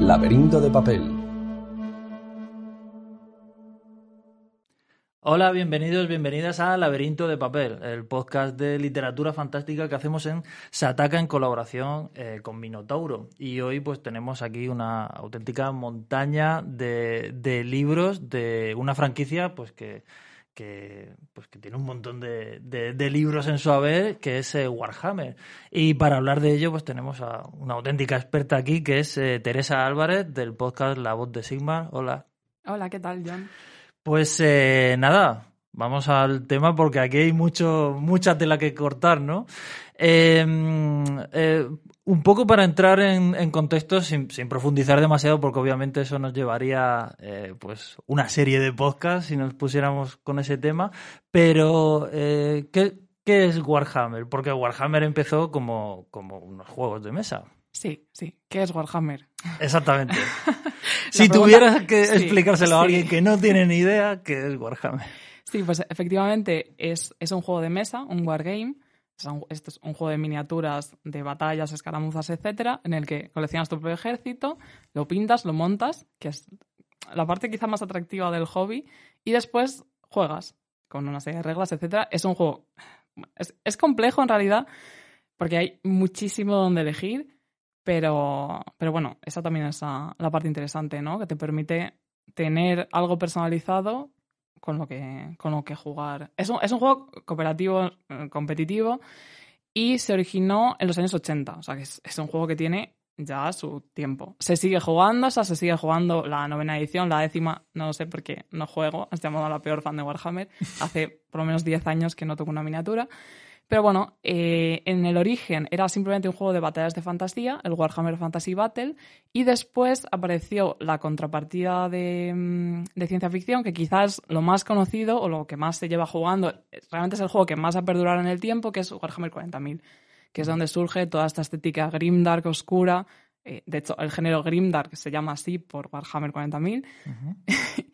Laberinto de papel. Hola, bienvenidos, bienvenidas a Laberinto de Papel, el podcast de literatura fantástica que hacemos en Sataka en colaboración eh, con Minotauro. Y hoy pues tenemos aquí una auténtica montaña de, de libros de una franquicia pues que, que, pues, que tiene un montón de, de, de libros en su haber, que es eh, Warhammer. Y para hablar de ello pues tenemos a una auténtica experta aquí, que es eh, Teresa Álvarez del podcast La Voz de Sigma. Hola. Hola, ¿qué tal, John? Pues eh, nada, vamos al tema porque aquí hay mucho, mucha tela que cortar, ¿no? Eh, eh, un poco para entrar en, en contexto, sin, sin, profundizar demasiado, porque obviamente eso nos llevaría eh, pues una serie de podcasts si nos pusiéramos con ese tema. Pero, eh, ¿qué, ¿qué, es Warhammer? Porque Warhammer empezó como, como unos juegos de mesa. Sí, sí. ¿Qué es Warhammer? Exactamente. si pregunta... tuvieras que sí, explicárselo sí. a alguien que no tiene ni idea, ¿qué es Warhammer? Sí, pues efectivamente es, es un juego de mesa, un wargame. Este es un juego de miniaturas, de batallas, escaramuzas, etcétera, en el que coleccionas tu propio ejército, lo pintas, lo montas, que es la parte quizá más atractiva del hobby, y después juegas con una serie de reglas, etcétera. Es un juego. Es, es complejo en realidad, porque hay muchísimo donde elegir pero, pero bueno, esa también es la, la parte interesante, ¿no? Que te permite tener algo personalizado con lo que, con lo que jugar. Es un, es un juego cooperativo, eh, competitivo, y se originó en los años 80. O sea, que es, es, un juego que tiene ya su tiempo. Se sigue jugando, o sea, se sigue jugando la novena edición, la décima, no lo sé por qué no juego, has llamado a la peor fan de Warhammer. Hace por lo menos 10 años que no toco una miniatura. Pero bueno, eh, en el origen era simplemente un juego de batallas de fantasía, el Warhammer Fantasy Battle, y después apareció la contrapartida de, mm, de, ciencia ficción, que quizás lo más conocido o lo que más se lleva jugando, realmente es el juego que más ha perdurado en el tiempo, que es Warhammer 40.000, que es donde surge toda esta estética grimdark, oscura. Eh, de hecho, el género grimdark se llama así por Warhammer 40.000. Uh -huh.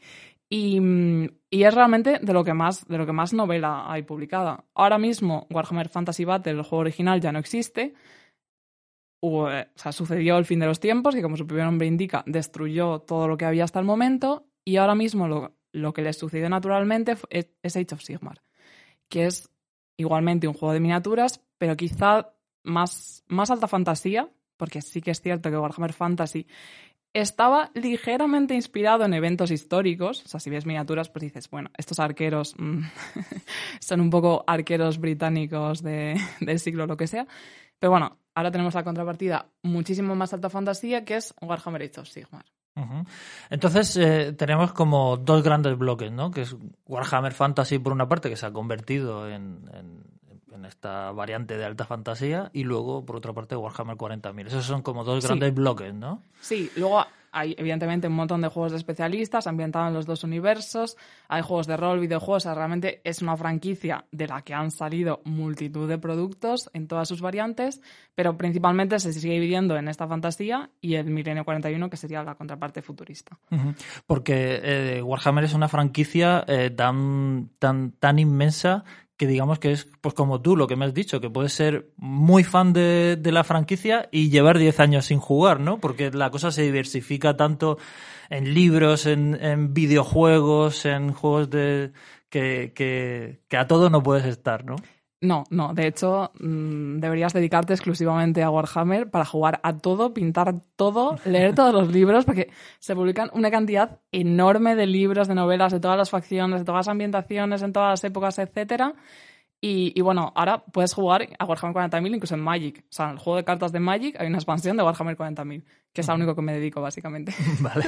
Y, y, es realmente de lo que más de lo que más novela hay publicada. Ahora mismo Warhammer Fantasy Battle, el juego original, ya no existe. Eh, o sea, sucedió el fin de los tiempos y como su propio nombre indica, destruyó todo lo que había hasta el momento y ahora mismo lo, lo que le sucedió naturalmente es, es Age of Sigmar, que es igualmente un juego de miniaturas, pero quizá más, más alta fantasía, porque sí que es cierto que Warhammer Fantasy estaba ligeramente inspirado en eventos históricos. O sea, si ves miniaturas, pues dices, bueno, estos arqueros mmm, son un poco arqueros británicos de, del siglo lo que sea. Pero bueno, ahora tenemos la contrapartida muchísimo más alta fantasía, que es Warhammer Age of Sigmar. Entonces eh, tenemos como dos grandes bloques, ¿no? Que es Warhammer Fantasy por una parte, que se ha convertido en, en, en esta variante de alta fantasía, y luego por otra parte Warhammer 40.000. Esos son como dos grandes sí. bloques, ¿no? Sí, luego hay evidentemente un montón de juegos de especialistas ambientados en los dos universos, hay juegos de rol, videojuegos, o sea, realmente es una franquicia de la que han salido multitud de productos en todas sus variantes, pero principalmente se sigue dividiendo en esta fantasía y el Milenio 41, que sería la contraparte futurista. Porque eh, Warhammer es una franquicia eh, tan, tan, tan inmensa que digamos que es pues como tú lo que me has dicho, que puedes ser muy fan de, de la franquicia y llevar 10 años sin jugar, ¿no? Porque la cosa se diversifica tanto en libros, en, videojuegos, en juegos de que, que, que, a todo no puedes estar, ¿no? No, no. De hecho, mmm, deberías dedicarte exclusivamente a Warhammer para jugar a todo, pintar todo, leer todos los libros, porque se publican una cantidad enorme de libros, de novelas, de todas las facciones, de todas las ambientaciones, en todas las épocas, etcétera. Y, y, bueno, ahora puedes jugar a Warhammer 40.000 incluso en Magic. O sea, en el juego de cartas de Magic hay una expansión de Warhammer 40.000, que es a lo único que me dedico, básicamente. Vale.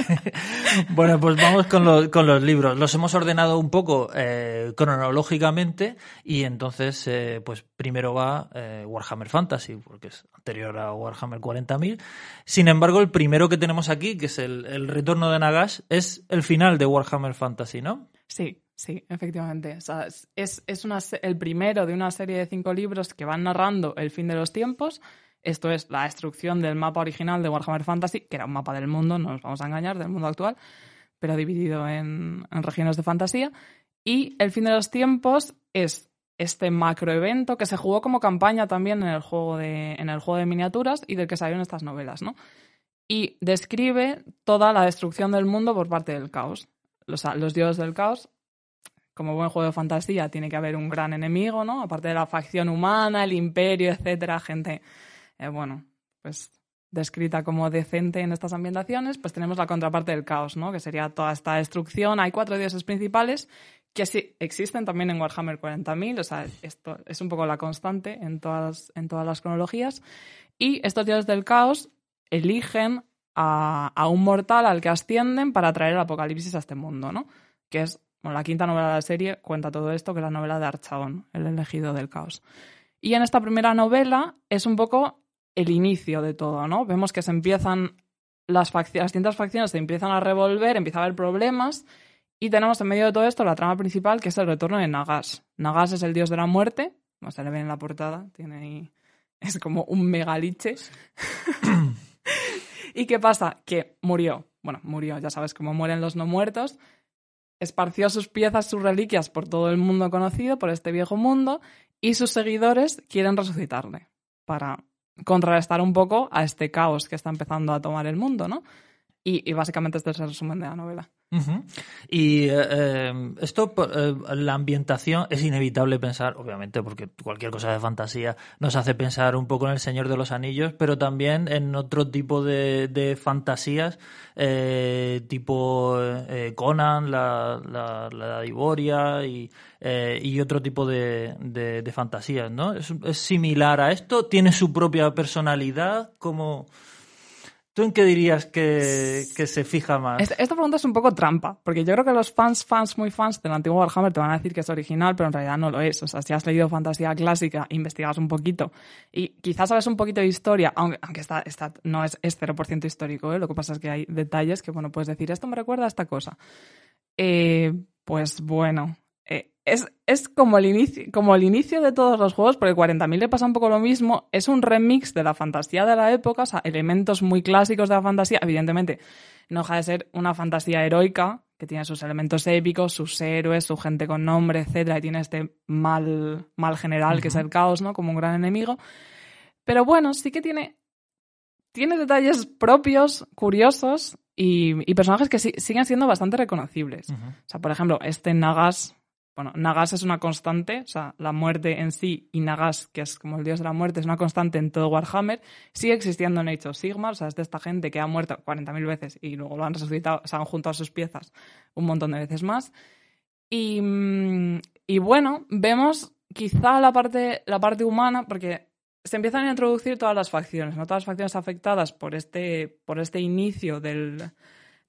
bueno, pues vamos con los, con los libros. Los hemos ordenado un poco eh, cronológicamente y entonces, eh, pues primero va eh, Warhammer Fantasy, porque es anterior a Warhammer 40.000. Sin embargo, el primero que tenemos aquí, que es el, el retorno de Nagash, es el final de Warhammer Fantasy, ¿no? Sí, Sí, efectivamente. O sea, es, es una, el primero de una serie de cinco libros que van narrando el fin de los tiempos. Esto es la destrucción del mapa original de Warhammer Fantasy, que era un mapa del mundo, no nos vamos a engañar, del mundo actual, pero dividido en, en regiones de fantasía. Y el fin de los tiempos es este macroevento que se jugó como campaña también en el juego de, en el juego de miniaturas y del que salieron estas novelas, ¿no? y describe toda la destrucción del mundo por parte del caos. Los, los dioses del caos, como buen juego de fantasía, tiene que haber un gran enemigo, ¿no? Aparte de la facción humana, el imperio, etcétera, gente, eh, bueno, pues descrita como decente en estas ambientaciones, pues tenemos la contraparte del caos, ¿no? Que sería toda esta destrucción. Hay cuatro dioses principales que sí existen también en Warhammer 40.000, o sea, esto es un poco la constante en todas, en todas las cronologías. Y estos dioses del caos eligen a, un mortal al que ascienden para traer el apocalipsis a este mundo, ¿no? Que es, bueno, la quinta novela de la serie cuenta todo esto, que es la novela de Archaon, el elegido del caos. Y en esta primera novela es un poco el inicio de todo, ¿no? Vemos que se empiezan las, las distintas facciones se empiezan a revolver, empieza a haber problemas y tenemos en medio de todo esto la trama principal que es el retorno de Nagas. Nagas es el dios de la muerte, como se le ve en la portada, tiene ahí, es como un megaliche. ¿Y qué pasa? Que murió. Bueno, murió, ya sabes cómo mueren los no muertos. Esparció sus piezas, sus reliquias por todo el mundo conocido, por este viejo mundo, y sus seguidores quieren resucitarle para contrarrestar un poco a este caos que está empezando a tomar el mundo, ¿no? Y, básicamente este es el resumen de la novela. Y eh, eh, esto, eh, la ambientación, es inevitable pensar, obviamente, porque cualquier cosa de fantasía nos hace pensar un poco en El Señor de los Anillos, pero también en otro tipo de, fantasías, tipo Conan, la, la, la Iboria y, y, otro tipo de, de, fantasías, ¿no? Es, similar a esto, tiene su propia personalidad, como... ¿Tú en qué dirías que, se fija más? Esta, pregunta es un poco trampa, porque yo creo que los fans, fans, muy fans del antiguo Warhammer te van a decir que es original, pero en realidad no lo es. O sea, si has leído fantasía clásica, investigas un poquito y quizás sabes un poquito de historia, aunque, aunque está, no es, es 0% histórico, ¿eh? lo que pasa es que hay detalles que, bueno, puedes decir, esto me recuerda a esta cosa. Eh, pues bueno, es, como, el inicio, como el inicio de todos los juegos, porque 40.000 le pasa un poco lo mismo. Es un remix de la fantasía de la época, o sea, elementos muy clásicos de la fantasía. Evidentemente, no deja de ser una fantasía heroica, que tiene sus elementos épicos, sus héroes, su gente con nombre, etcétera, y tiene este mal, mal general que es el caos, ¿no? Como un gran enemigo. Pero bueno, sí que tiene, tiene detalles propios, curiosos, y, personajes que siguen siendo bastante reconocibles. O sea, por ejemplo, este Nagas bueno, Nagas es una constante, o sea, la muerte en sí y Nagas, que es como el dios de la muerte, es una constante en todo Warhammer, sigue existiendo en Age of Sigmar, o sea, es de esta gente que ha muerto 40.000 veces y luego lo han resucitado, se han juntado sus piezas un montón de veces más. Y, mm, y bueno, vemos quizá la parte, la parte humana, porque se empiezan a introducir todas las facciones, ¿no? Todas las facciones afectadas por este, por este inicio del,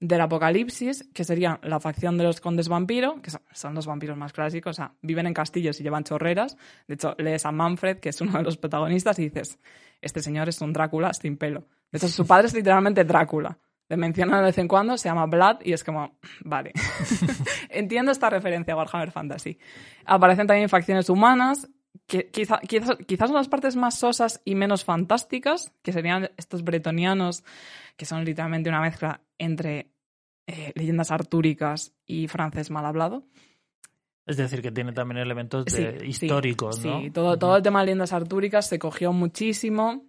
del apocalipsis, que serían la facción de los condes vampiro, que son, los vampiros más clásicos, o sea, viven en castillos y llevan chorreras. De hecho, lees a Manfred, que es uno de los protagonistas, y dices, este señor es un Drácula sin pelo. De hecho, su padre es literalmente Drácula. Le mencionan de vez en cuando, se llama Vlad y es como, vale. Entiendo esta referencia a Warhammer Fantasy. Aparecen también facciones humanas, quizá, quizás, quizás las partes más sosas y menos fantásticas, que serían estos bretonianos, que son literalmente una mezcla entre eh, leyendas artúricas y francés mal hablado. Es decir, que tiene también elementos históricos, sí, ¿no? Sí, todo, todo el tema de leyendas artúricas se cogió muchísimo.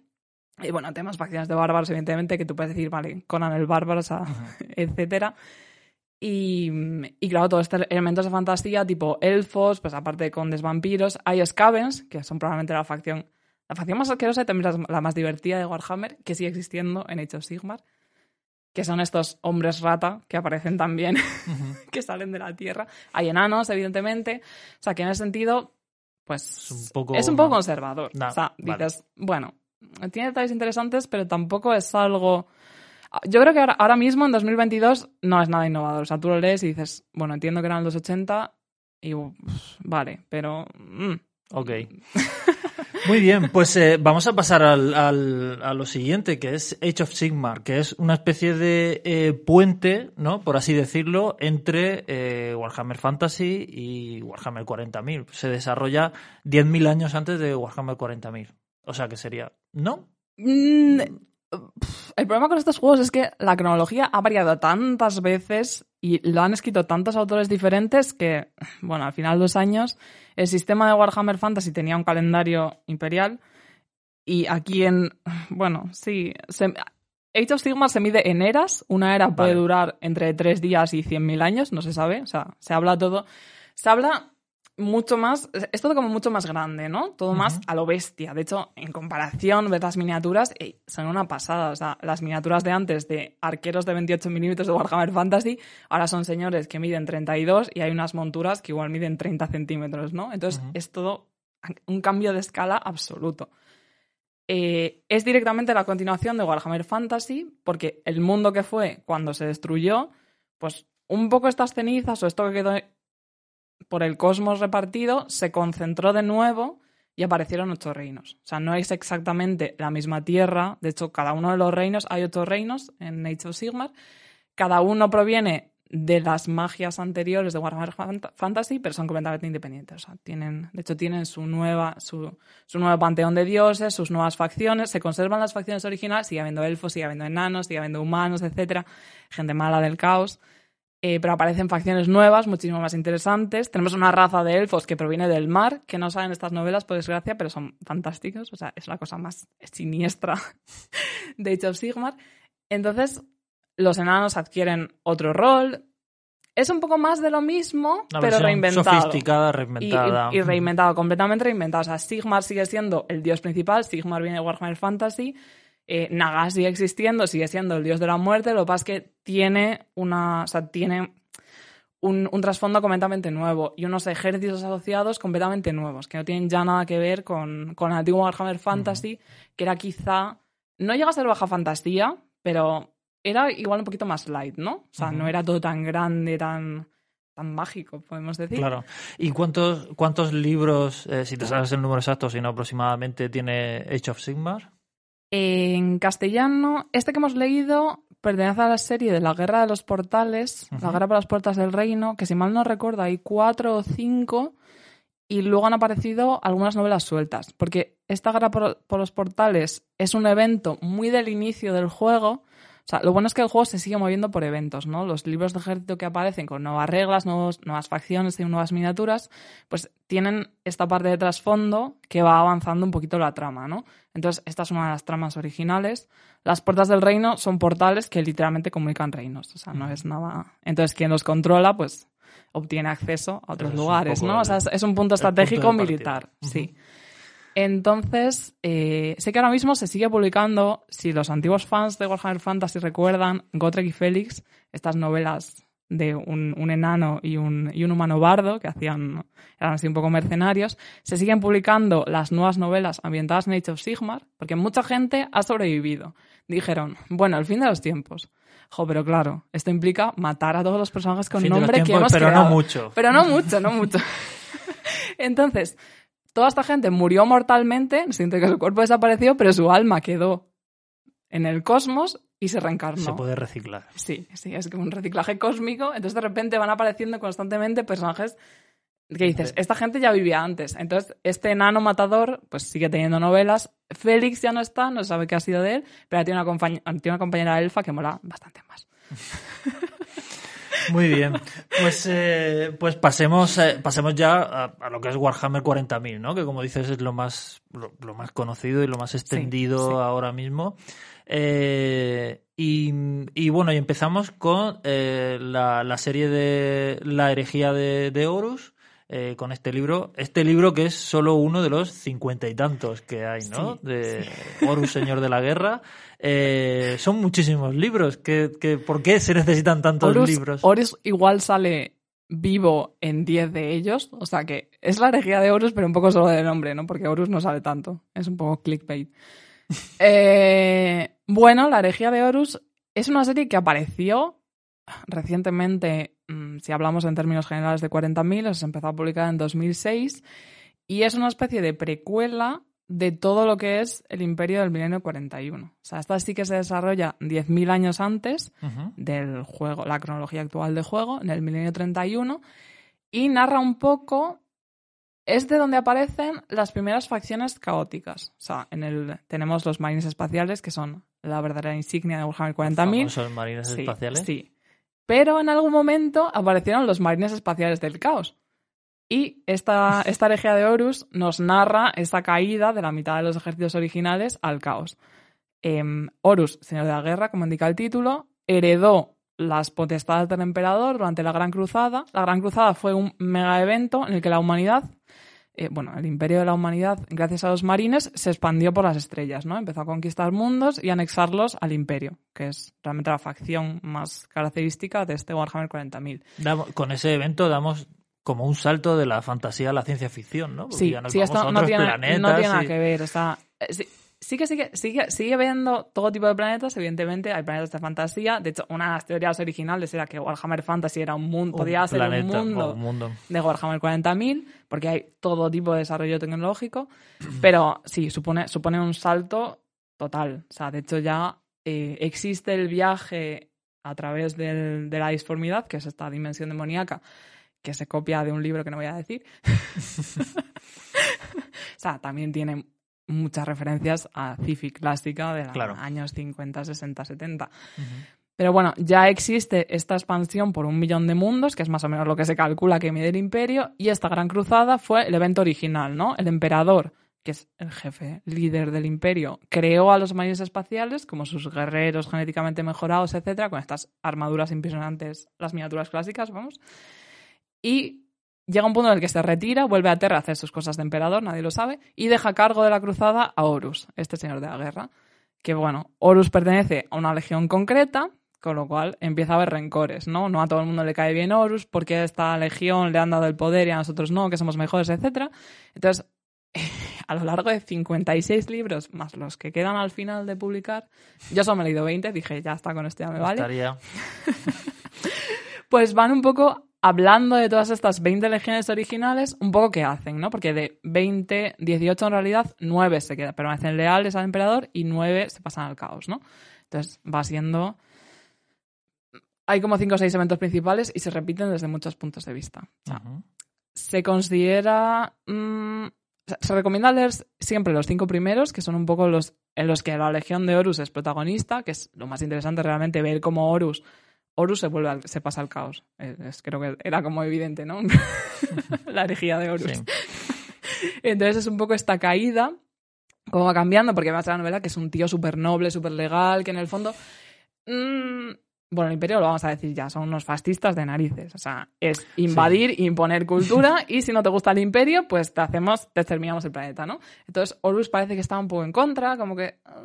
Y bueno, temas facciones de bárbaros, evidentemente, que tú puedes decir, vale, Conan el bárbaro, o sea, etcétera. Y, y, claro, todos estos elementos de fantasía, tipo elfos, pues aparte de condes vampiros, hay scavens, que son probablemente la facción, la facción más asquerosa y también la, más divertida de Warhammer, que sigue existiendo en Age of Sigmar que son estos hombres rata que aparecen también, que salen de la Tierra. Hay enanos, evidentemente. O sea, que en ese sentido, pues es un poco, es un poco conservador. o sea, dices, bueno, tiene detalles interesantes, pero tampoco es algo... Yo creo que ahora, mismo, en 2022, no es nada innovador. O sea, tú lo lees y dices, bueno, entiendo que eran los 80 y vale, pero... Mm. Ok. Muy bien, pues eh, vamos a pasar al, a lo siguiente, que es Age of Sigmar, que es una especie de eh, puente, ¿no? Por así decirlo, entre eh, Warhammer Fantasy y Warhammer 40.000. Se desarrolla 10.000 años antes de Warhammer 40.000. O sea que sería, ¿no? Mm, el problema con estos juegos es que la cronología ha variado tantas veces y lo han escrito tantos autores diferentes que, bueno, al final de los años, el sistema de Warhammer Fantasy tenía un calendario imperial y aquí en, bueno, sí, Age of Sigmar se mide en eras. Una era puede durar entre 3 días y 100.000 años, no se sabe. O sea, se habla todo. Se habla mucho más, es todo como mucho más grande, ¿no? Todo más a lo bestia. De hecho, en comparación, ves las miniaturas, son una pasada. O sea, las miniaturas de antes de arqueros de 28 milímetros de Warhammer Fantasy, ahora son señores que miden 32 y hay unas monturas que igual miden 30 centímetros, ¿no? Entonces, es todo un cambio de escala absoluto. Eh, es directamente la continuación de Warhammer Fantasy, porque el mundo que fue cuando se destruyó, pues un poco estas cenizas o esto que quedó por el cosmos repartido, se concentró de nuevo y aparecieron ocho reinos. O sea, no es exactamente la misma tierra. De hecho, cada uno de los reinos, hay ocho reinos en Age of Sigmar. Cada uno proviene de las magias anteriores de Warhammer Fantasy, pero son completamente independientes. O sea, tienen, de hecho, tienen su, nueva, su, su nuevo panteón de dioses, sus nuevas facciones. Se conservan las facciones originales, sigue habiendo elfos, sigue habiendo enanos, sigue habiendo humanos, etcétera, gente mala del caos. Eh, pero aparecen facciones nuevas, muchísimo más interesantes. Tenemos una raza de elfos que proviene del mar, que no saben estas novelas, por desgracia, pero son fantásticos. O sea, es la cosa más siniestra de Age of Sigmar. Entonces, los enanos adquieren otro rol. Es un poco más de lo mismo, pero reinventado. Sofisticada, reinventada. Y, y, reinventado, completamente reinventado. O sea, Sigmar sigue siendo el dios principal. Sigmar viene de Warhammer Fantasy eh, Naga sigue existiendo, sigue siendo el dios de la muerte, lo que pasa es que tiene una. O sea, tiene un, trasfondo completamente nuevo y unos ejércitos asociados completamente nuevos, que no tienen ya nada que ver con, con el antiguo Warhammer Fantasy, que era quizá. No llega a ser baja fantasía, pero era igual un poquito más light, ¿no? O sea, no era todo tan grande, tan tan mágico, podemos decir. Claro. ¿Y cuántos, cuántos libros, eh, si te sabes el número exacto, si no aproximadamente, tiene Age of Sigmar? En castellano, este que hemos leído pertenece a la serie de La Guerra de los Portales, La Guerra por las Puertas del Reino, que si mal no recuerdo hay cuatro o cinco y luego han aparecido algunas novelas sueltas, porque esta Guerra por, por los Portales es un evento muy del inicio del juego o sea, lo bueno es que el juego se sigue moviendo por eventos, ¿no? Los libros de ejército que aparecen con nuevas reglas, nuevas facciones y nuevas miniaturas, pues tienen esta parte de trasfondo que va avanzando un poquito la trama, ¿no? Entonces, esta es una de las tramas originales. Las puertas del reino son portales que literalmente comunican reinos, o sea, no es nada... Entonces, quien los controla, pues obtiene acceso a otros lugares, ¿no? O sea, es, un punto estratégico militar, sí. Entonces, eh, sé que ahora mismo se sigue publicando, si los antiguos fans de Warhammer Fantasy recuerdan, Gotrek y Félix, estas novelas de un, enano y un, y un, humano bardo, que hacían, eran así un poco mercenarios, se siguen publicando las nuevas novelas ambientadas en Age of Sigmar, porque mucha gente ha sobrevivido. Dijeron, bueno, al fin de los tiempos. Jo, pero claro, esto implica matar a todos los personajes con nombre que hemos pero no mucho. Pero no mucho, no mucho. Entonces, toda esta gente murió mortalmente, siente que su cuerpo desapareció, pero su alma quedó en el cosmos y se reencarnó. Se puede reciclar. Sí, sí, es como un reciclaje cósmico. Entonces de repente van apareciendo constantemente personajes que dices, esta gente ya vivía antes. Entonces este enano matador pues sigue teniendo novelas. Félix ya no está, no sabe qué ha sido de él, pero tiene una, tiene una compañera elfa que mola bastante más. Muy bien. Pues, eh, pues pasemos, eh, pasemos ya a, lo que es Warhammer 40.000, ¿no? Que como dices es lo más, lo, más conocido y lo más extendido ahora mismo. Eh, y, bueno, y empezamos con la, la, serie de La herejía de, de Horus. Con este libro. Este libro que es solo uno de los cincuenta y tantos que hay, ¿no? de Horus, Señor de la Guerra. Eh, son muchísimos libros. ¿Qué, por qué se necesitan tantos libros? Horus igual sale vivo en 10 de ellos. O sea que es la herejía de Horus, pero un poco solo de nombre, ¿no? Porque Horus no sale tanto. Es un poco clickbait. Eh, bueno, la herejía de Horus es una serie que apareció recientemente, si hablamos en términos generales de 40.000, se empezó a publicar en 2006 y es una especie de precuela de todo lo que es el imperio del milenio 41. O sea, esta sí que se desarrolla 10.000 años antes del juego, la cronología actual del juego, en el milenio 31, y narra un poco, es de donde aparecen las primeras facciones caóticas. O sea, en el, tenemos los marines espaciales, que son la verdadera insignia de Warhammer 40.000. ¿Son marines espaciales? Sí. Pero en algún momento aparecieron los marines espaciales del caos. Y esta, esta herejía de Horus nos narra esa caída de la mitad de los ejércitos originales al caos. Em, Horus, señor de la guerra, como indica el título, heredó las potestades del emperador durante la Gran Cruzada. La Gran Cruzada fue un mega evento en el que la humanidad, eh, bueno, el imperio de la humanidad, gracias a los marines, se expandió por las estrellas, ¿no? Empezó a conquistar mundos y anexarlos al imperio, que es realmente la facción más característica de este Warhammer 40.000. Damos- Con ese evento damos como un salto de la fantasía a la ciencia ficción, ¿no? Porque Sí, ya nos sí, vamos esto a no otros tiene, planetas no tiene nada y- que ver. O sea, eh, sí, sí que sigue, sigue, sigue viendo todo tipo de planetas, evidentemente. Hay planetas de fantasía. De hecho, una de las teorías originales era que Warhammer Fantasy era un mundo, un podía ser mundo un mundo. de Warhammer 40.000, porque hay todo tipo de desarrollo tecnológico. Pero sí, supone, supone un salto total. O sea, de hecho, ya eh, existe el viaje a través del- de la disformidad, que es esta dimensión demoníaca, que se copia de un libro que no voy a decir. o sea, también tiene muchas referencias a sci-fi clásica de los Claro. años 50, 60, 70. Ujú. Pero bueno, ya existe esta expansión por un millón de mundos, que es más o menos lo que se calcula que mide el imperio, y esta gran cruzada fue el evento original, ¿no? El emperador, que es el jefe, líder del imperio, creó a los marines espaciales como sus guerreros genéticamente mejorados, etcétera, con estas armaduras impresionantes, las miniaturas clásicas, vamos. Y llega un punto en el que se retira, vuelve a Terra a hacer sus cosas de emperador, nadie lo sabe, y deja a cargo de la cruzada a Horus, este señor de la guerra. Que bueno, Horus pertenece a una legión concreta, con lo cual empieza a haber rencores, ¿no? No a todo el mundo le cae bien Horus, porque a esta legión le han dado el poder y a nosotros no, que somos mejores, etcétera. Entonces, a lo largo de 56 libros, más los que quedan al final de publicar, yo solo me he leído 20, dije, ya está, con esto ya me vale pues van un poco hablando de todas estas 20 legiones originales, un poco qué hacen, ¿no? Porque de 20, 18 en realidad, 9 se quedan, permanecen leales al emperador y 9 se pasan al caos, ¿no? Entonces va siendo... Hay como 5 o 6 eventos principales y se repiten desde muchos puntos de vista. O sea, Ujú. se considera... mm, se recomienda leer siempre los cinco primeros, que son un poco los en los que la Legión de Horus es protagonista, que es lo más interesante realmente ver cómo Horus, Horus se vuelve al- se pasa al caos. Es, es- creo que era como evidente, ¿no? la herejía de Horus. Sí. Entonces es un poco esta caída, cómo va cambiando, porque además de la novela que es un tío súper noble, súper legal, que en el fondo... mm, bueno, el imperio lo vamos a decir ya, son unos fascistas de narices. O sea, es invadir, imponer cultura y si no te gusta el imperio, pues te hacemos, te exterminamos el planeta, ¿no? Entonces Horus parece que está un poco en contra, como que... ah,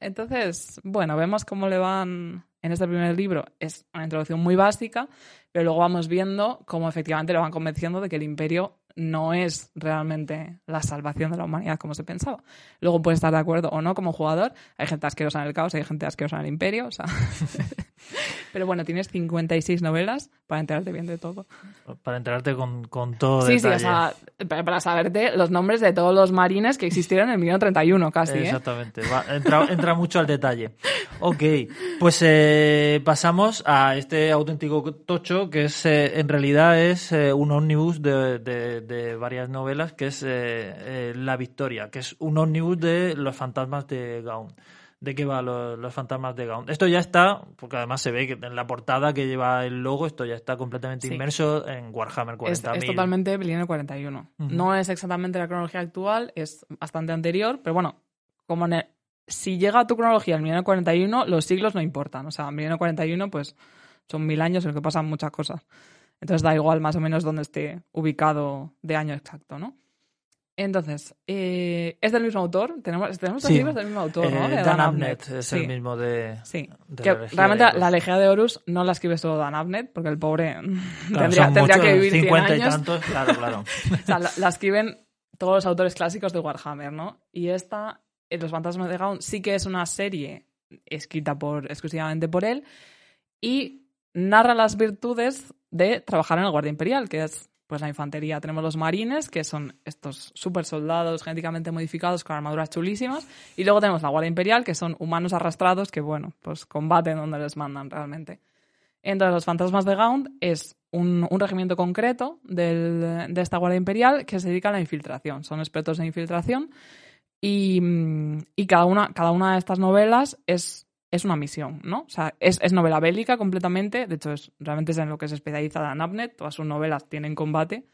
Entonces, bueno, vemos cómo le van en este primer libro. Es una introducción muy básica, pero luego vamos viendo cómo efectivamente lo van convenciendo de que el imperio no es realmente la salvación de la humanidad como se pensaba. Luego puedes estar de acuerdo o no como jugador. Hay gente asquerosa en el caos, hay gente asquerosa en el imperio. O sea... Pero bueno, tienes 56 novelas para enterarte bien de todo. Para enterarte con, con todo Sí, sí, o sea, para para saberte los nombres de todos los marines que existieron en el 1931 casi, ¿eh? Exactamente, Va, entra, entra mucho al detalle. Ok, pues eh, pasamos a este auténtico tocho que es eh, en realidad es eh, un ómnibus de, de- de varias novelas que es La Victoria, que es un ómnibus de los fantasmas de Gaun. ¿De qué va los, los fantasmas de Gaun? Esto ya está, porque además se ve que en la portada que lleva el logo, esto ya está completamente Sí. inmerso en Warhammer 40.000. Es, es totalmente Milenio 41. Ujú. No es exactamente la cronología actual, es bastante anterior, pero bueno, como en el- si llega a tu cronología el Milenio 41, los siglos no importan. O sea, Milenio 41, pues son mil años en los que pasan muchas cosas. Entonces da igual más o menos dónde esté ubicado de año exacto, ¿no? Entonces, eh, es del mismo autor. Tenemos, tenemos dos Sí. libros del mismo autor, ¿no? Eh, De Dan Abnett. Es Sí. el mismo de, Sí, de que la Legión realmente de la Legión de Horus no la escribe solo Dan Abnett, porque el pobre Claro, tendría, son tendría muchos, que vivir 100 50 y tantos, claro, claro. O sea, la, la escriben todos los autores clásicos de Warhammer, ¿no? Y esta, eh, Los Fantasmas de Gaun, sí que es una serie escrita por, exclusivamente por él y narra las virtudes de trabajar en el Guardia Imperial, que es pues la infantería. Tenemos los marines, que son estos super soldados genéticamente modificados con armaduras chulísimas. Y luego tenemos la Guardia Imperial, que son humanos arrastrados que, bueno, pues combaten donde les mandan realmente. Entonces, los fantasmas de Gaunt es un, un regimiento concreto del- de esta Guardia Imperial que se dedica a la infiltración. Son expertos en infiltración y, y cada, una, cada una de estas novelas es, es una misión, ¿no? O sea, es, es novela bélica completamente. De hecho, es, realmente es en lo que se especializa Dan Abnett. Todas sus novelas tienen combate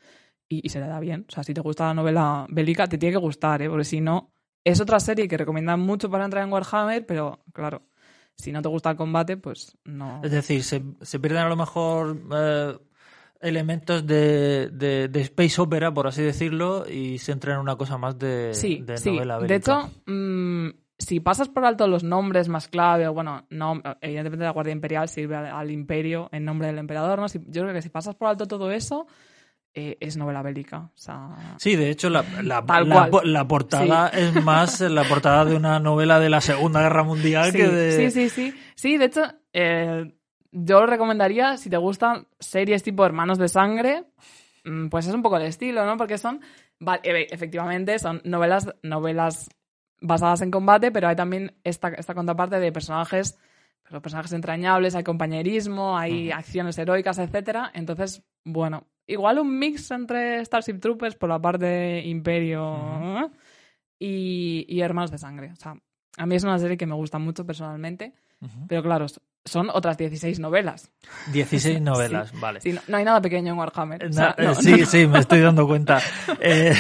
y, y se le da bien. O sea, si te gusta la novela bélica, te tiene que gustar, ¿eh? Porque si no, Es otra serie que recomiendan mucho para entrar en Warhammer, pero claro, si no te gusta el combate, pues no. Es decir, se, se pierden a lo mejor eh, elementos de, de, de Space Opera, por así decirlo, y se entra en una cosa más de, Sí, de sí. novela De bélica. hecho, mm, si pasas por alto los nombres más clave, o bueno, no, evidentemente la Guardia Imperial sirve al, al imperio en nombre del emperador, ¿no? Si- yo creo que si pasas por alto todo eso, eh, es novela bélica. O sea, Sí, de hecho, la, la, Tal la cual. po- la portada es más la portada de una novela de la Segunda Guerra Mundial sí, que de. sí, sí, sí. Sí, de hecho, eh, yo lo recomendaría si te gustan series tipo Hermanos de Sangre, mm, pues es un poco el estilo, ¿no? Porque son, e- efectivamente, son novelas, novelas basadas en combate, pero hay también esta, esta contraparte de personajes, pero personajes entrañables, hay compañerismo, hay acciones heroicas, etcétera. Entonces, bueno, igual un mix entre Starship Troopers por la parte de Imperio ¿eh? y, y Hermanos de Sangre. O sea, a mí es una serie que me gusta mucho personalmente, Ujú. pero claro, son otras 16 novelas. 16 novelas, vale. Sí, no, no hay nada pequeño en Warhammer. O sea, eh, no, sí, no. sí, me estoy dando cuenta. Eh,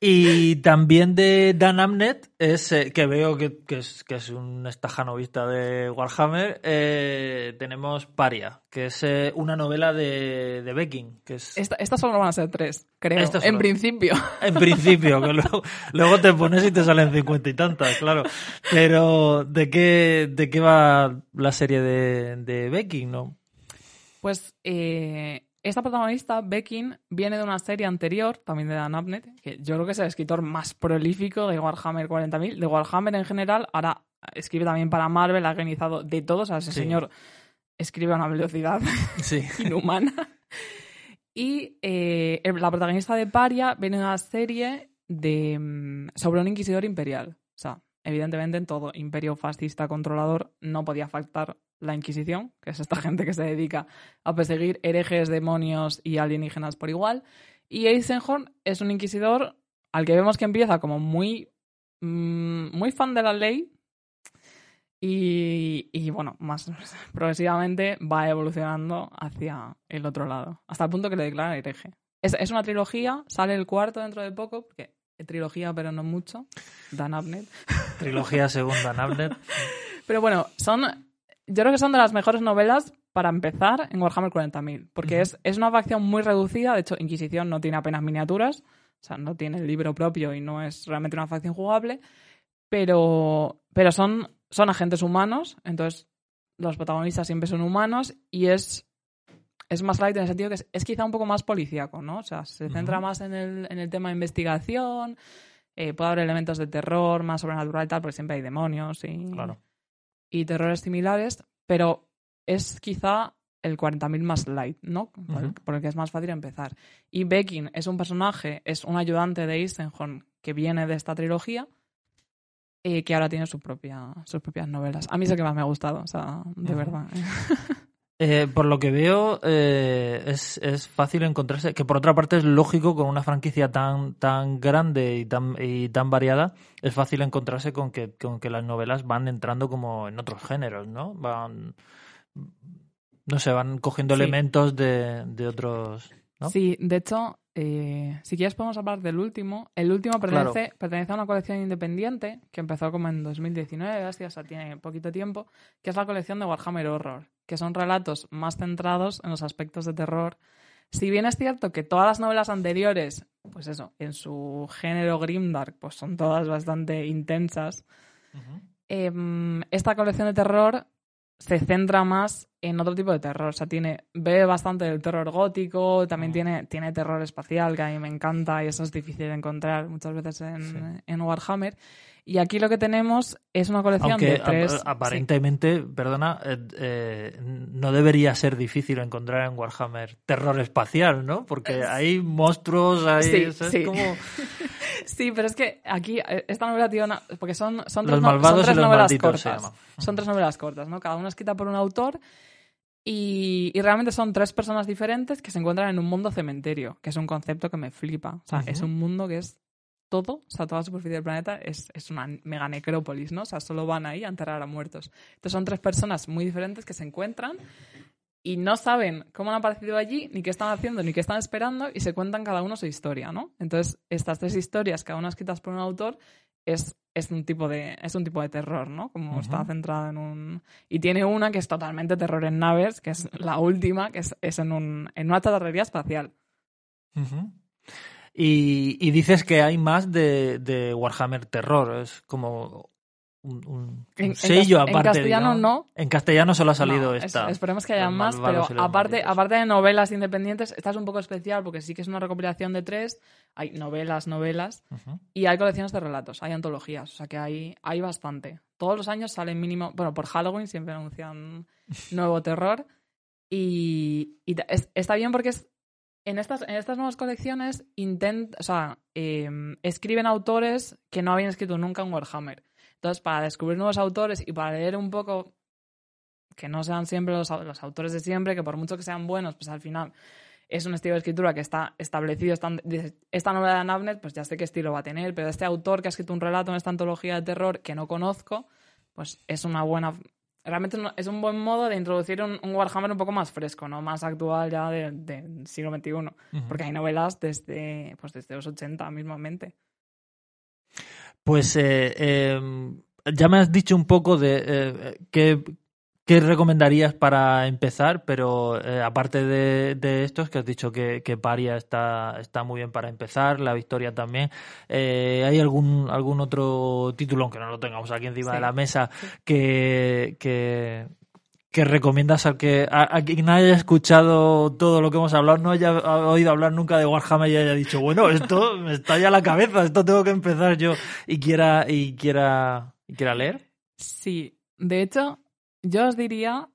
y también de Dan Abnett, es, eh, que veo que, que es, que es un estajanovista de Warhammer, eh, tenemos Paria, que es eh, una novela de, de Becking, que es... Esta- estas solo van a ser tres, creo, Estas en solo- principio. En principio, que luego, luego te pones y te salen cincuenta y tantas, claro. Pero, ¿de qué, de qué va la serie de, de Becking, no? Pues eh, esta protagonista, Beckin, viene de una serie anterior, también de Dan Abnett, que yo creo que es el escritor más prolífico de Warhammer 40.000, de Warhammer en general. Ahora escribe también para Marvel, ha organizado de todo, o sea, ese Sí. señor escribe a una velocidad Sí. inhumana. Y eh, la protagonista de Paria viene de una serie de, mm, sobre un inquisidor imperial. O sea, evidentemente en todo imperio fascista controlador no podía faltar la Inquisición, que es esta gente que se dedica a perseguir herejes, demonios y alienígenas por igual. Y Eisenhorn es un inquisidor al que vemos que empieza como muy, mm, muy fan de la ley, y, y, bueno, más progresivamente va evolucionando hacia el otro lado, hasta el punto que le declaran hereje. Es, es una trilogía, sale el cuarto dentro de poco, porque trilogía pero no mucho, Dan Abnett. Trilogía según Dan Abnett. Pero bueno, son, yo creo que son de las mejores novelas para empezar en Warhammer 40.000, porque es, es una facción muy reducida, de hecho Inquisición no tiene apenas miniaturas, o sea, no tiene el libro propio y no es realmente una facción jugable, pero, pero son, son agentes humanos, entonces los protagonistas siempre son humanos y es, es más light en el sentido que es, es quizá un poco más policíaco, ¿no? O sea, se centra más en el, en el tema de investigación, eh, puede haber elementos de terror más sobrenatural y tal, porque siempre hay demonios y, Claro. Y terrores similares, pero es quizá el 40.000 más light, ¿no? Por, el que es más fácil empezar. Y Beckin es un personaje, es un ayudante de Eisenhorn que viene de esta trilogía y que ahora tiene su propia, sus propias novelas. A mí es el que más me ha gustado, o sea, de verdad. Eh, por lo que veo, eh, es, es fácil encontrarse, que por otra parte es lógico con una franquicia tan, tan grande y tan, y tan variada, es fácil encontrarse con que, con que las novelas van entrando como en otros géneros, ¿no? Van, no sé, van cogiendo Sí. elementos de, de otros, ¿no? Sí, de hecho, eh, si quieres podemos hablar del último. El último Claro. pertenece, pertenece a una colección independiente que empezó como en 2019, así, o sea, tiene poquito tiempo, que es la colección de Warhammer Horror, que son relatos más centrados en los aspectos de terror. Si bien es cierto que todas las novelas anteriores, pues eso, en su género grimdark, pues son todas bastante intensas, em, esta colección de terror se centra más en otro tipo de terror. O sea, tiene, ve bastante del terror gótico, también Mm. tiene, tiene terror espacial, que a mí me encanta, y eso es difícil de encontrar muchas veces en, Sí. en Warhammer. Y aquí lo que tenemos es una colección Aunque de tres. ap- aparentemente, perdona, eh, eh, no debería ser difícil encontrar en Warhammer terror espacial, ¿no? Porque hay monstruos, hay... Sí, sí. como... Sí, pero es que aquí eh, esta novela tiene una. Porque son, son Los tres, no- son malvados y los novelas malditos se cortas. llama. Son tres novelas cortas, ¿no? Cada una escrita por un autor. Y, y realmente son tres personas diferentes que se encuentran en un mundo cementerio, que es un concepto que me flipa. O sea, es un mundo que es todo, o sea, toda la superficie del planeta es, es una mega necrópolis, ¿no? O sea, solo van ahí a enterrar a muertos. Entonces son tres personas muy diferentes que se encuentran y no saben cómo han aparecido allí, ni qué están haciendo, ni qué están esperando, y se cuentan cada uno su historia, ¿no? Entonces, estas tres historias, cada una escritas por un autor, es, es, un, tipo de, es un tipo de terror, ¿no? Como está centrada en un... Y tiene una que es totalmente terror en naves, que es la última, que es, es en, un, en una chatarrería espacial. Y, y, dices que hay más de, de Warhammer Terror, es como un, sello aparte. En castellano no. En castellano solo ha salido esta. esperemos que haya más, pero aparte, aparte de novelas independientes, esta es un poco especial porque sí que es una recopilación de tres. Hay novelas, novelas, y hay colecciones de relatos, hay antologías, o sea que hay, hay bastante. Todos los años salen mínimo, bueno, por Halloween siempre anuncian nuevo terror. Y, está bien porque es en estas, en estas nuevas colecciones intent, o sea, em, escriben autores que no habían escrito nunca en Warhammer. Entonces, para descubrir nuevos autores y para leer un poco que no sean siempre los, autores de siempre, que por mucho que sean buenos, pues al final es un estilo de escritura que está establecido. esta novela de Nabnet, pues ya sé qué estilo va a tener, pero este autor que ha escrito un relato en esta antología de terror que no conozco, pues es una buena. Realmente es un buen modo de introducir un, Warhammer un poco más fresco, ¿no? Más actual ya del siglo XXI. Porque hay novelas desde, pues desde los 80 mismamente. Pues eh, em, ya me has dicho un poco de eh, qué, recomendarías para empezar, pero eh, aparte de, de, estos, que has dicho que, Paria está, está muy bien para empezar, la Victoria también, ¿hay algún, algún otro título, aunque no lo tengamos aquí encima de la mesa, que, que, que recomiendas al que a, quien haya escuchado todo lo que hemos hablado, no haya oído hablar nunca de Warhammer y haya dicho, bueno, esto me está ya la cabeza, esto tengo que empezar yo y quiera y quiera y quiera leer? Sí, de hecho, yo os diría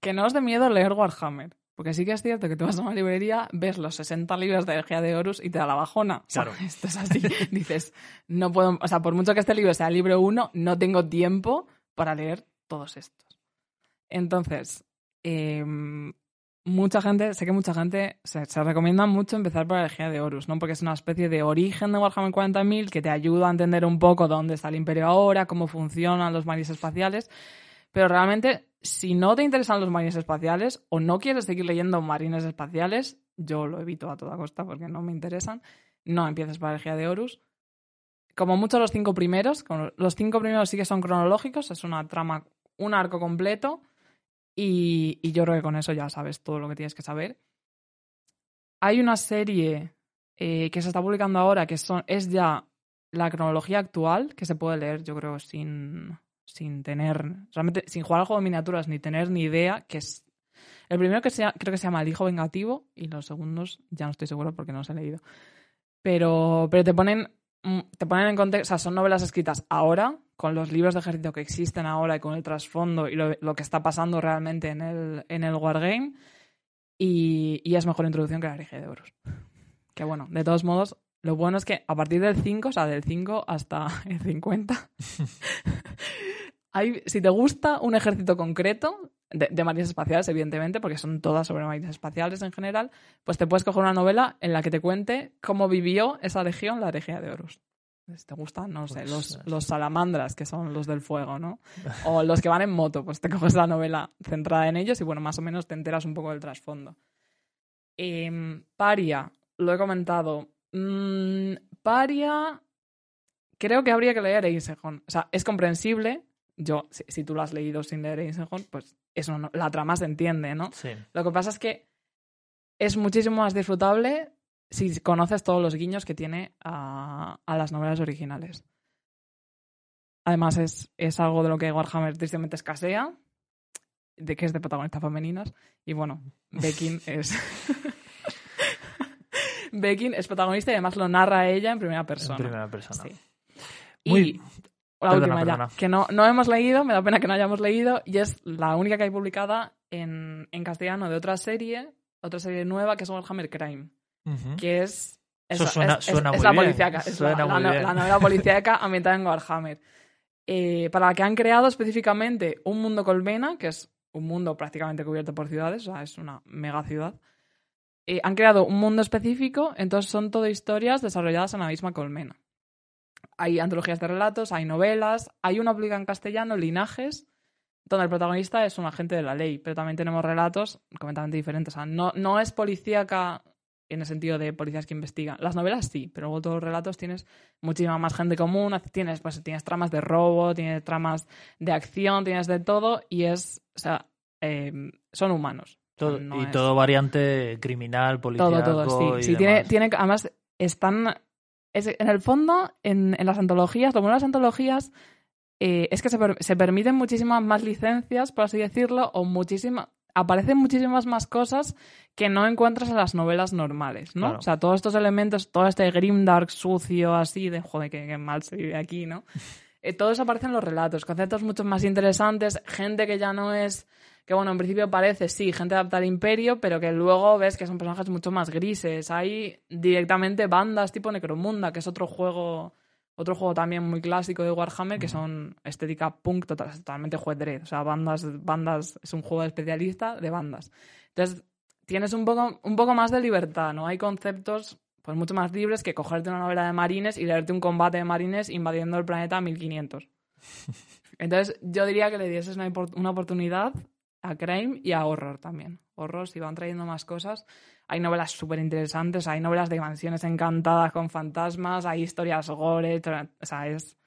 que no os dé miedo leer Warhammer. Porque sí que es cierto que tú vas a una librería, ves los 60 libros de energía de Horus y te da la bajona. Claro. esto es así. Dices, no puedo, o sea, por mucho que este libro sea libro 1, no tengo tiempo para leer todos estos. Entonces, em, mucha gente, sé que mucha gente, se, recomienda mucho empezar por la energía de Horus, ¿no? Porque es una especie de origen de Warhammer 40.000 que te ayuda a entender un poco dónde está el imperio ahora, cómo funcionan los marines espaciales. Pero realmente, si no te interesan los marines espaciales o no quieres seguir leyendo marines espaciales, yo lo evito a toda costa porque no me interesan, no empieces la energía de Horus. Como mucho los cinco primeros, los cinco primeros sí que son cronológicos, es una trama, un arco completo y, yo creo que con eso ya sabes todo lo que tienes que saber. Hay una serie eh, que se está publicando ahora que son, es ya la cronología actual, que se puede leer, yo creo, sin, sin tener, realmente, sin jugar al juego de miniaturas ni tener ni idea, que es el primero que sea, creo que se llama El Hijo Vengativo y los segundos ya no estoy seguro porque no los he leído. Pero, pero te ponen Mm, te ponen en contexto, o sea, son novelas escritas ahora, con los libros de ejército que existen ahora y con el trasfondo y lo, que está pasando realmente en el, en el Wargame. Y, y es mejor introducción que la herejía de Horus. Que bueno, de todos modos, lo bueno es que a partir del 5, o sea, del 5 hasta el 50, hay, si te gusta un ejército concreto, de, de, marines espaciales, evidentemente, porque son todas sobre marines espaciales en general, pues te puedes coger una novela en la que te cuente cómo vivió esa legión, la herejía de Horus. Si te gustan, no sé, los, los, salamandras, que son los del fuego, ¿no? O los que van en moto, pues te coges la novela centrada en ellos y, bueno, más o menos te enteras un poco del trasfondo. Em, Paria, lo he comentado. Mm, Paria, creo que habría que leer Eisegon. O sea, es comprensible. Yo, si, tú lo has leído sin leer Eisegon, pues eso la trama se entiende, ¿no? Sí. Lo que pasa es que es muchísimo más disfrutable si conoces todos los guiños que tiene a, las novelas originales. Además, es, es, algo de lo que Warhammer tristemente escasea, de que es de protagonistas femeninas. Y bueno, Bekin es. Bekin es protagonista y además lo narra ella en primera persona. En primera persona. Sí. Muy, la última ya, que no, no hemos leído, me da pena que no hayamos leído, y es la única que hay publicada en, en castellano de otra serie, otra serie nueva que es Warhammer Crime, que es... Eso suena, es, suena es, la policíaca, es la, la, novela policíaca ambientada en Warhammer. Eh, para la que han creado específicamente un mundo colmena, que es un mundo prácticamente cubierto por ciudades, o sea, es una mega ciudad. Eh, han creado un mundo específico, entonces son todo historias desarrolladas en la misma colmena hay antologías de relatos, hay novelas, hay una publicada en castellano, Linajes, donde el protagonista es un agente de la ley, pero también tenemos relatos completamente diferentes. O sea, no, no es policíaca en el sentido de policías que investigan. Las novelas sí, pero luego todos los relatos tienes muchísima más gente común, tienes, pues, tienes tramas de robo, tienes tramas de acción, tienes de todo, y es, o sea, em, son humanos. Y todo variante criminal, policial. Todo, todo, sí. sí tiene, tiene, además, están. en el fondo, en, en las antologías, lo bueno de las antologías eh, es que se, se, permiten muchísimas más licencias, por así decirlo, o muchísimas. Aparecen muchísimas más cosas que no encuentras en las novelas normales, ¿no? O sea, todos estos elementos, todo este grimdark sucio así, de joder, que, mal se vive aquí, ¿no? Eh, todo eso aparece en los relatos, conceptos mucho más interesantes, gente que ya no es que bueno, en principio parece, sí, gente adaptada al imperio, pero que luego ves que son personajes mucho más grises. Hay directamente bandas tipo Necromunda, que es otro juego otro juego también muy clásico de Warhammer, que son estética punk totalmente juez O sea, bandas, bandas, es un juego especialista de bandas. Entonces, tienes un poco, un poco más de libertad, ¿no? Hay conceptos pues mucho más libres que cogerte una novela de marines y leerte un combate de marines invadiendo el planeta a 1500. Entonces, yo diría que le dieses una, una oportunidad a Crime y a Horror también. Horror, si van trayendo más cosas, hay novelas súper interesantes, hay novelas de mansiones encantadas con fantasmas, hay historias gore, o sea, es,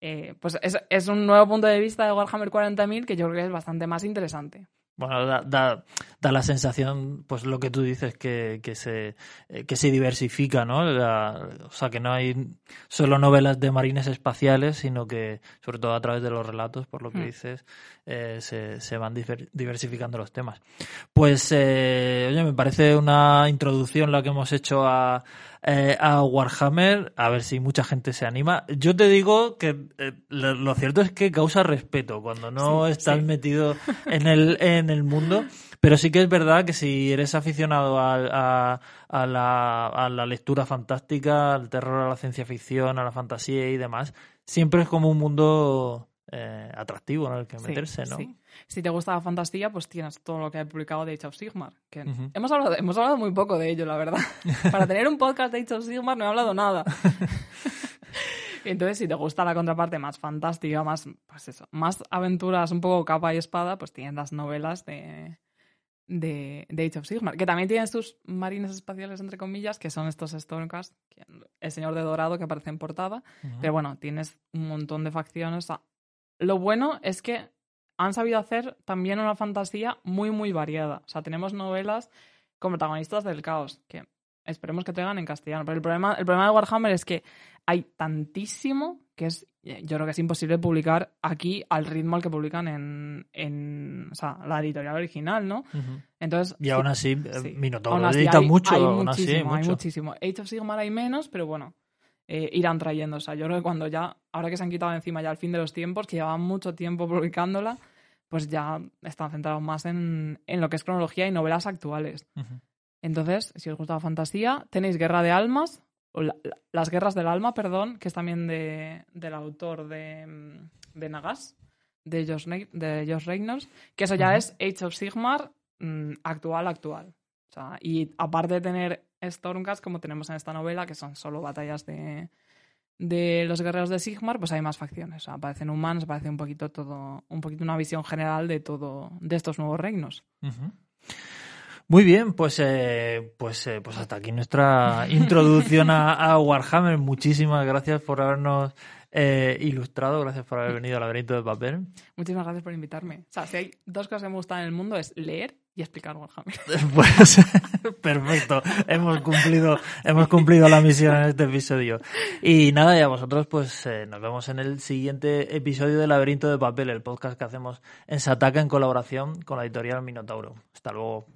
eh, pues es, es, un nuevo punto de vista de Warhammer 40.000 que yo creo que es bastante más interesante. Bueno, da, da, da, la sensación, pues lo que tú dices, que, que, se, eh, que se diversifica, ¿no? o sea, que no hay solo novelas de marines espaciales, sino que, sobre todo a través de los relatos, por lo que hmm. dices, eh, se, se, van diversificando los temas. Pues, eh, oye, me parece una introducción la que hemos hecho a, eh, a Warhammer, a ver si mucha gente se anima. Yo te digo que eh, lo, cierto es que causa respeto cuando no estás metido en el, en el mundo, pero sí que es verdad que si eres aficionado a, a, la, a la lectura fantástica, al terror, a la ciencia ficción, a la fantasía y demás, siempre es como un mundo eh, atractivo en el que meterse, ¿no? Si te gusta la fantasía, pues tienes todo lo que he publicado de Age of Sigmar. Que hemos, hablado, hemos hablado muy poco de ello, la verdad. Para tener un podcast de Age of Sigmar no he hablado nada. Entonces, si te gusta la contraparte más fantástica, más, pues eso, más aventuras, un poco capa y espada, pues tienes las novelas de, de, Age of Sigmar. Que también tienes tus marines espaciales, entre comillas, que son estos Stormcast, el señor de dorado que aparece en portada. Pero bueno, tienes un montón de facciones. Lo bueno es que han sabido hacer también una fantasía muy, muy variada. O sea, tenemos novelas con protagonistas del caos, que esperemos que tengan en castellano. Pero el problema, el problema de Warhammer es que hay tantísimo que es, yo creo que es imposible publicar aquí al ritmo al que publican en, en o sea, la editorial original, ¿no? Entonces, y aún así, sí. Minotauro edita mucho, hay aún muchísimo, hay muchísimo. Age of Sigmar hay menos, pero bueno, eh, irán trayendo. O sea, yo creo que cuando ya, ahora que se han quitado encima ya al fin de los tiempos, que llevaban mucho tiempo publicándola, pues ya están centrados más en, en lo que es cronología y novelas actuales. Entonces, si os gusta la fantasía, tenéis Guerra de Almas, o Las Guerras del Alma, perdón, que es también de, del autor de, de Nagas, de Josh, de Josh Reynolds, que eso ya es Age of Sigmar mm, actual, actual. O sea, y aparte de tener Stormcast, como tenemos en esta novela, que son solo batallas de, de los guerreros de Sigmar, pues hay más facciones. O sea, aparecen humanos, aparece un poquito todo, un poquito una visión general de todo, de estos nuevos reinos. Muy bien, pues, eh, pues, eh, pues hasta aquí nuestra introducción a, Warhammer. Muchísimas gracias por habernos eh, ilustrado, gracias por haber venido al laberinto de papel. Muchísimas gracias por invitarme. O sea, si hay dos cosas que me gustan en el mundo es leer y explicar Warhammer. Pues perfecto, hemos cumplido, hemos cumplido la misión en este episodio. Y nada, y a vosotros pues eh, nos vemos en el siguiente episodio de Laberinto de Papel, el podcast que hacemos en Sataka en colaboración con la editorial Minotauro. Hasta luego.